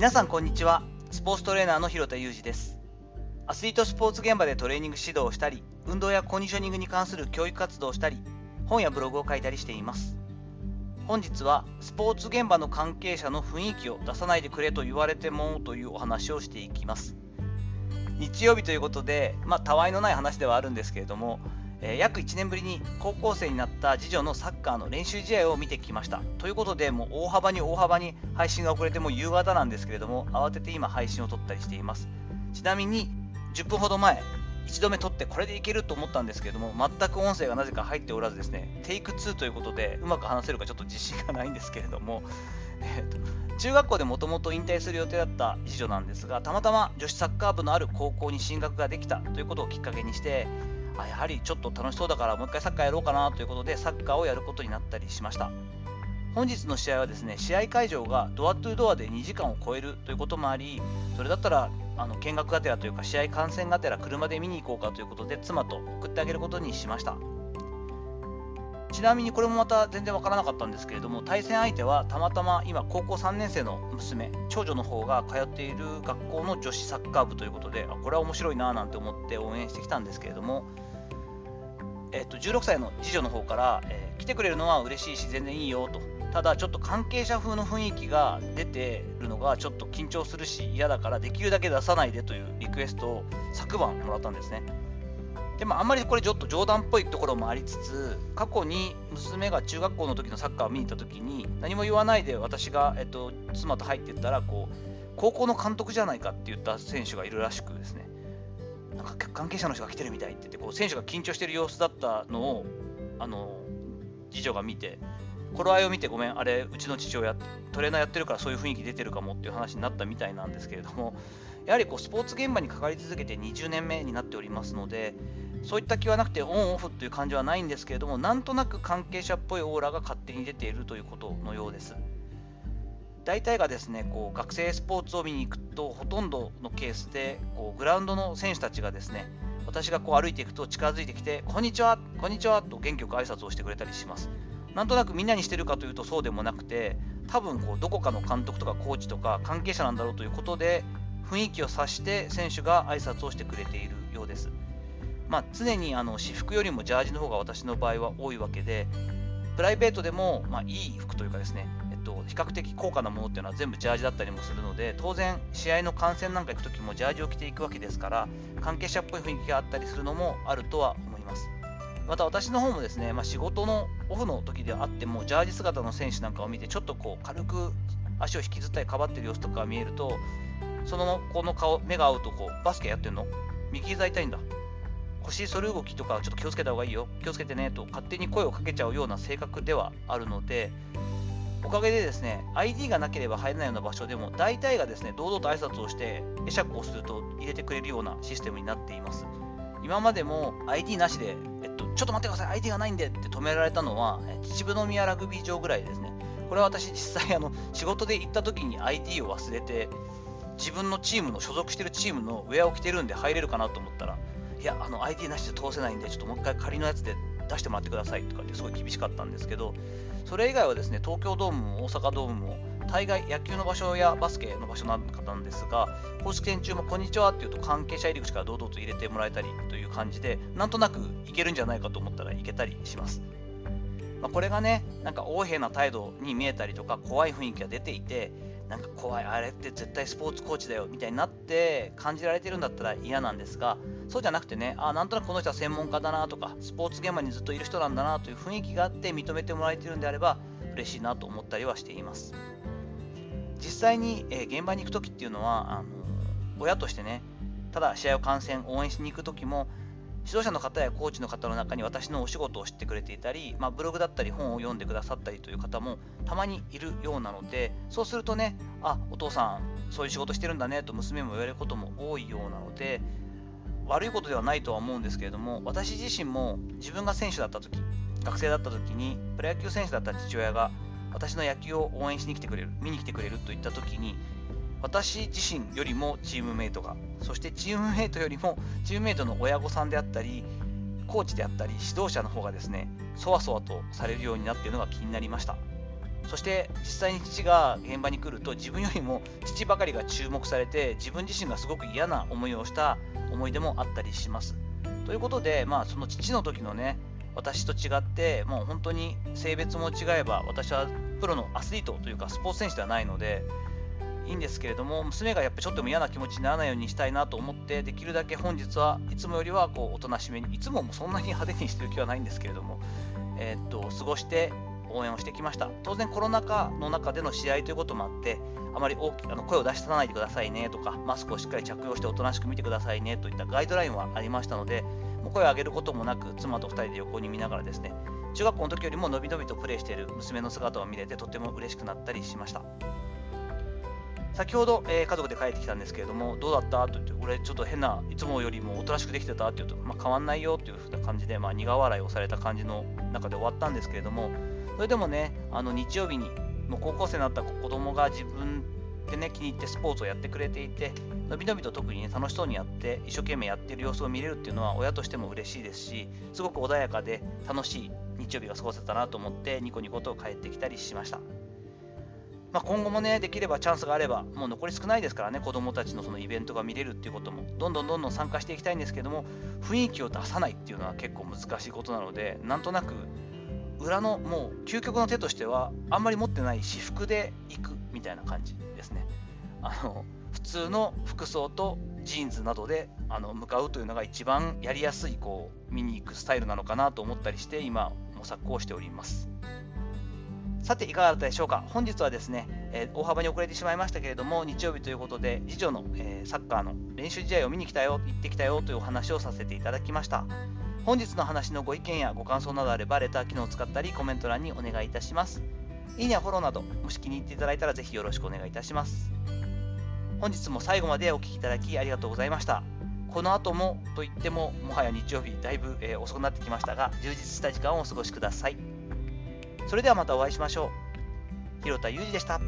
皆さんこんにちは。スポーツトレーナーの広田裕二です。アスリートスポーツ現場でトレーニング指導をしたり運動やコンディショニングに関する教育活動をしたり本やブログを書いたりしています。本日はスポーツ現場の関係者の雰囲気を出さないでくれと言われてもというお話をしていきます。日曜日ということでまあたわいのない話ではあるんですけれどもえ、約1年ぶりに高校生になった次女のサッカーの練習試合を見てきました。ということで、もう大幅に大幅に配信が遅れても夕方なんですけれども、慌てて今配信を撮ったりしています。ちなみに、10分ほど前、1度目撮ってこれでいけると思ったんですけれども、全く音声がなぜか入っておらずですね、テイク2ということで、うまく話せるかちょっと自信がないんですけれども、えーと、中学校でもともと引退する予定だった次女なんですが、たまたま女子サッカー部のある高校に進学ができたということをきっかけにして、あやはりちょっと楽しそうだからもう一回サッカーやろうかなということでサッカーをやることになったりしました。本日の試合はですね試合会場がドアトゥードアで2時間を超えるということもありそれだったらあの見学がてらというか試合観戦がてら車で見に行こうかということで妻と送ってあげることにしました。ちなみにこれもまた全然わからなかったんですけれども対戦相手はたまたま今高校3年生の娘長女の方が通っている学校の女子サッカー部ということでこれは面白いななんて思って応援してきたんですけれども、えっと、16歳の次女の方から、えー、来てくれるのは嬉しいし全然いいよとただちょっと関係者風の雰囲気が出てるのがちょっと緊張するし嫌だからできるだけ出さないでというリクエストを昨晩もらったんですね。でもあんまりこれちょっと冗談っぽいところもありつつ過去に娘が中学校の時のサッカーを見に行った時に何も言わないで私が、えっと、妻と入っていったらこう高校の監督じゃないかって言った選手がいるらしくですねなんか関係者の人が来てるみたいって言ってこう選手が緊張してる様子だったのをあの次女が見て頃合いを見てごめんあれうちの父親トレーナーやってるからそういう雰囲気出てるかもっていう話になったみたいなんですけれども やはりこうスポーツ現場に関わり続けて20年目になっておりますのでそういった気はなくてオンオフという感じはないんですけれどもなんとなく関係者っぽいオーラが勝手に出ているということのようです。大体がですねこう学生スポーツを見に行くとほとんどのケースでこうグラウンドの選手たちがですね私がこう歩いていくと近づいてきて「こんにちはこんにちは」と元気よく挨拶をしてくれたりします。なんとなくみんなにしてるかというとそうでもなくて多分こうどこかの監督とかコーチとか関係者なんだろうということで雰囲気を察して選手が挨拶をしてくれているようです。まあ、常にあの私服よりもジャージの方が私の場合は多いわけで、プライベートでも、まあ、いい服というかですね、と、比較的高価なものっていうのは全部ジャージだったりもするので、当然、試合の観戦なんか行くときもジャージを着ていくわけですから、関係者っぽい雰囲気があったりするのもあるとは思います。また私の方もですね、まあ、仕事のオフの時であっても、ジャージ姿の選手なんかを見て、ちょっとこう軽く足を引きずったりかばってる様子とかが見えると、その子の顔、目が合うとこう、バスケやってんの？右膝痛いんだ。腰反る動きとかちょっと気をつけた方がいいよ気をつけてねと勝手に声をかけちゃうような性格ではあるのでおかげでですね ID がなければ入れないような場所でも大体がですね堂々と挨拶をして会釈をすると入れてくれるようなシステムになっています。今までも ID なしで、えっと、ちょっと待ってください ID がないんでって止められたのは秩父宮ラグビー場ぐらいですね。これは私実際あの仕事で行った時に ID を忘れて自分のチームの所属してるチームのウェアを着てるんで入れるかなと思ったらいや、あの ID なしで通せないんで、ちょっともう一回仮のやつで出してもらってくださいとかってすごい厳しかったんですけど、それ以外はですね、東京ドームも大阪ドームも、大概野球の場所やバスケの場所なんかなんですが、公式戦中もこんにちはっていうと関係者入り口から堂々と入れてもらえたりという感じで、なんとなくいけるんじゃないかと思ったらいけたりします。まあ、これがね、なんか横柄な態度に見えたりとか、怖い雰囲気が出ていて、なんか怖い、あれって絶対スポーツコーチだよみたいになって感じられてるんだったら嫌なんですが、そうじゃなくてね、あなんとなくこの人は専門家だなとか、スポーツ現場にずっといる人なんだなという雰囲気があって認めてもらえてるんであれば、嬉しいなと思ったりはしています。実際に、え、現場に行くときっていうのは、あの親としてね、ただ試合を観戦、応援しに行くときも、指導者の方やコーチの方の中に私のお仕事を知ってくれていたり、まあ、ブログだったり本を読んでくださったりという方もたまにいるようなのでそうするとねあお父さんそういう仕事してるんだねと娘も言われることも多いようなので悪いことではないとは思うんですけれども私自身も自分が選手だった時学生だった時にプロ野球選手だった父親が私の野球を応援しに来てくれる見に来てくれるといった時に私自身よりもチームメイトが、そしてチームメイトよりもチームメイトの親御さんであったり、コーチであったり、指導者の方がですね、そわそわとされるようになっているのが気になりました。そして実際に父が現場に来ると自分よりも父ばかりが注目されて自分自身がすごく嫌な思いをした思い出もあったりします。ということで、まあ、その父の時のね私と違ってもう本当に性別も違えば私はプロのアスリートというかスポーツ選手ではないのでいいんですけれども娘がやっぱちょっと嫌な気持ちにならないようにしたいなと思ってできるだけ本日はいつもよりはこうおとなしめにいつももそんなに派手にしてる気はないんですけれども、えー、っと過ごして応援をしてきました。当然コロナ禍の中での試合ということもあってあまり大きあの声を出しさないでくださいねとかマスクをしっかり着用しておとなしく見てくださいねといったガイドラインはありましたのでもう声を上げることもなく妻と2人で横に見ながらですね中学校の時よりものびのびとプレーしている娘の姿を見れてとても嬉しくなったりしました。先ほど、えー、家族で帰ってきたんですけれども、どうだった？と言って、俺ちょっと変な、いつもよりもおとなしくできてた？って言うと、まあ、変わんないよ。っていう風な感じで、まあ、苦笑いをされた感じの中で終わったんですけれども、それでもね、あの日曜日に、もう高校生になった子供が自分でね、気に入ってスポーツをやってくれていて、のびのびと特にね、楽しそうにやって、一生懸命やっている様子を見れるっていうのは、親としても嬉しいですし、すごく穏やかで楽しい日曜日が過ごせたなと思って、ニコニコと帰ってきたりしました。まあ、今後もね、できればチャンスがあれば、もう残り少ないですからね、子供たちのそのイベントが見れるっていうことも、どんどんどんどん参加していきたいんですけども、雰囲気を出さないっていうのは結構難しいことなので、なんとなく、裏のもう究極の手としては、あんまり持ってない私服で行くみたいな感じですね。あの普通の服装とジーンズなどであの向かうというのが一番やりやすいこう見に行くスタイルなのかなと思ったりして今模索をしております。さて、いかがだったでしょうか本日はですね、えー、大幅に遅れてしまいましたけれども、日曜日ということで、次女の、えー、サッカーの練習試合を見に来たよ、行ってきたよというお話をさせていただきました。本日の話のご意見やご感想などあれば、レター機能を使ったり、コメント欄にお願いいたします。いいねやフォローなど、もし気に入っていただいたらぜひよろしくお願いいたします。本日も最後までお聴きいただきありがとうございました。この後もといっても、もはや日曜日、だいぶ、えー、遅くなってきましたが、充実した時間をお過ごしください。それではまたお会いしましょう。広田裕二でした。